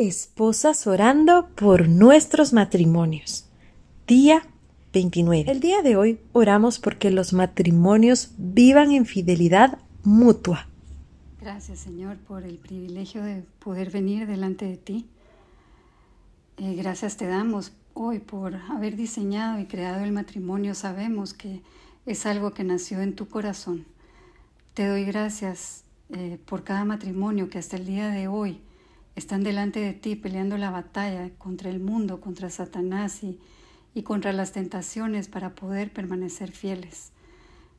Esposas orando por nuestros matrimonios. Día 29. El día de hoy oramos porque los matrimonios vivan en fidelidad mutua. Gracias Señor por el privilegio de poder venir delante de ti. Eh, gracias te damos hoy por haber diseñado y creado el matrimonio. Sabemos que es algo que nació en tu corazón. Te doy gracias eh, por cada matrimonio que hasta el día de hoy están delante de ti peleando la batalla contra el mundo, contra Satanás y, y contra las tentaciones para poder permanecer fieles.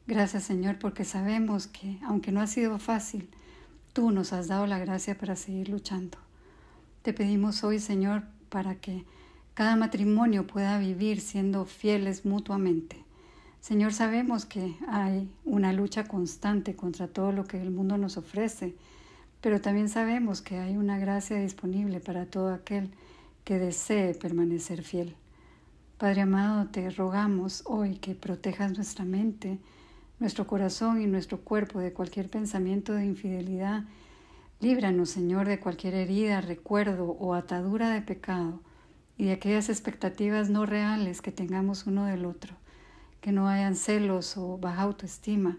Gracias Señor porque sabemos que, aunque no ha sido fácil, tú nos has dado la gracia para seguir luchando. Te pedimos hoy Señor para que cada matrimonio pueda vivir siendo fieles mutuamente. Señor, sabemos que hay una lucha constante contra todo lo que el mundo nos ofrece pero también sabemos que hay una gracia disponible para todo aquel que desee permanecer fiel. Padre amado, te rogamos hoy que protejas nuestra mente, nuestro corazón y nuestro cuerpo de cualquier pensamiento de infidelidad. Líbranos, Señor, de cualquier herida, recuerdo o atadura de pecado y de aquellas expectativas no reales que tengamos uno del otro, que no hayan celos o baja autoestima,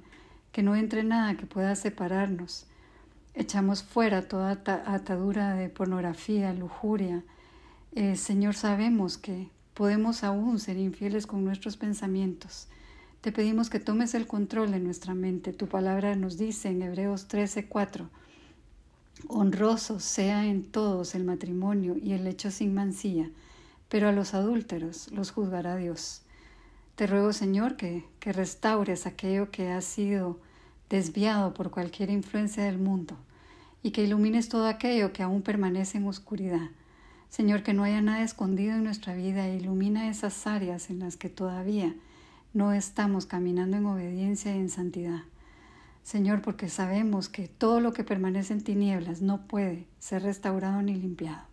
que no entre nada que pueda separarnos echamos fuera toda atadura de pornografía, lujuria. Eh, Señor, sabemos que podemos aún ser infieles con nuestros pensamientos. Te pedimos que tomes el control de nuestra mente. Tu palabra nos dice en Hebreos 13:4, honroso sea en todos el matrimonio y el hecho sin mancilla, pero a los adúlteros los juzgará Dios. Te ruego, Señor, que, que restaures aquello que ha sido desviado por cualquier influencia del mundo, y que ilumines todo aquello que aún permanece en oscuridad. Señor, que no haya nada escondido en nuestra vida e ilumina esas áreas en las que todavía no estamos caminando en obediencia y en santidad. Señor, porque sabemos que todo lo que permanece en tinieblas no puede ser restaurado ni limpiado.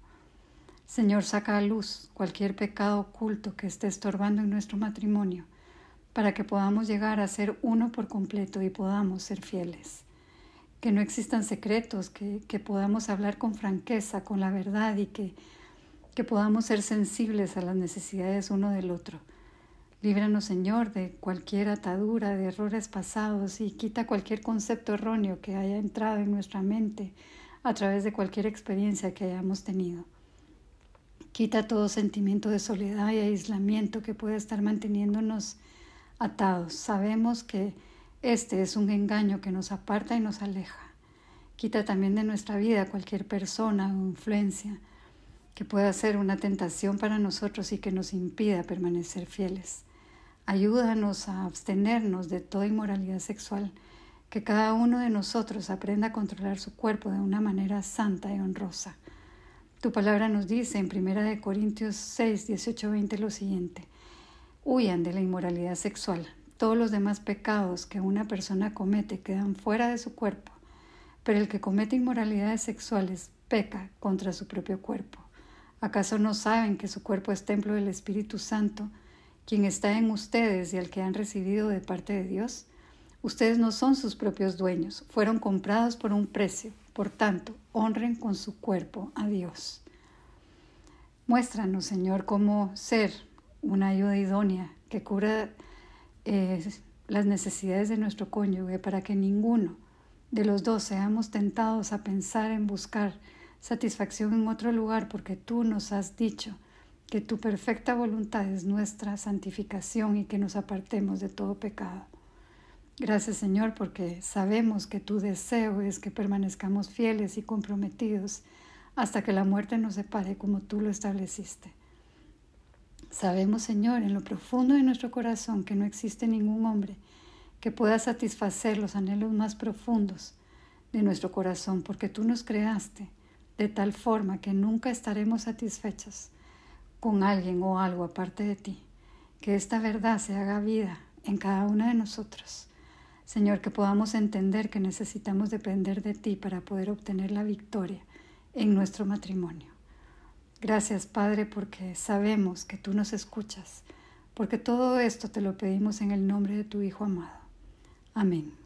Señor, saca a luz cualquier pecado oculto que esté estorbando en nuestro matrimonio para que podamos llegar a ser uno por completo y podamos ser fieles. Que no existan secretos, que, podamos hablar con franqueza, con la verdad y que, que podamos ser sensibles a las necesidades uno del otro. Líbranos, Señor, de cualquier atadura, de errores pasados y quita cualquier concepto erróneo que haya entrado en nuestra mente a través de cualquier experiencia que hayamos tenido. Quita todo sentimiento de soledad y aislamiento que pueda estar manteniéndonos atados. Sabemos que este es un engaño que nos aparta y nos aleja. Quita también de nuestra vida cualquier persona o influencia que pueda ser una tentación para nosotros y que nos impida permanecer fieles. Ayúdanos a abstenernos de toda inmoralidad sexual, que cada uno de nosotros aprenda a controlar su cuerpo de una manera santa y honrosa. Tu palabra nos dice en 1 Corintios 6, 18, 20 lo siguiente. Huyan de la inmoralidad sexual. Todos los demás pecados que una persona comete quedan fuera de su cuerpo, pero el que comete inmoralidades sexuales peca contra su propio cuerpo. ¿Acaso no saben que su cuerpo es templo del Espíritu Santo, quien está en ustedes y al que han recibido de parte de Dios? Ustedes no son sus propios dueños, fueron comprados por un precio. Por tanto, honren con su cuerpo a Dios. Muéstranos, Señor, cómo ser una ayuda idónea que cubra eh, las necesidades de nuestro cónyuge para que ninguno de los dos seamos tentados a pensar en buscar satisfacción en otro lugar porque tú nos has dicho que tu perfecta voluntad es nuestra santificación y que nos apartemos de todo pecado. Gracias Señor porque sabemos que tu deseo es que permanezcamos fieles y comprometidos hasta que la muerte nos separe como tú lo estableciste. Sabemos, Señor, en lo profundo de nuestro corazón que no existe ningún hombre que pueda satisfacer los anhelos más profundos de nuestro corazón, porque tú nos creaste de tal forma que nunca estaremos satisfechos con alguien o algo aparte de ti. Que esta verdad se haga vida en cada uno de nosotros. Señor, que podamos entender que necesitamos depender de ti para poder obtener la victoria en nuestro matrimonio. Gracias, Padre, porque sabemos que tú nos escuchas, porque todo esto te lo pedimos en el nombre de tu Hijo amado. Amén.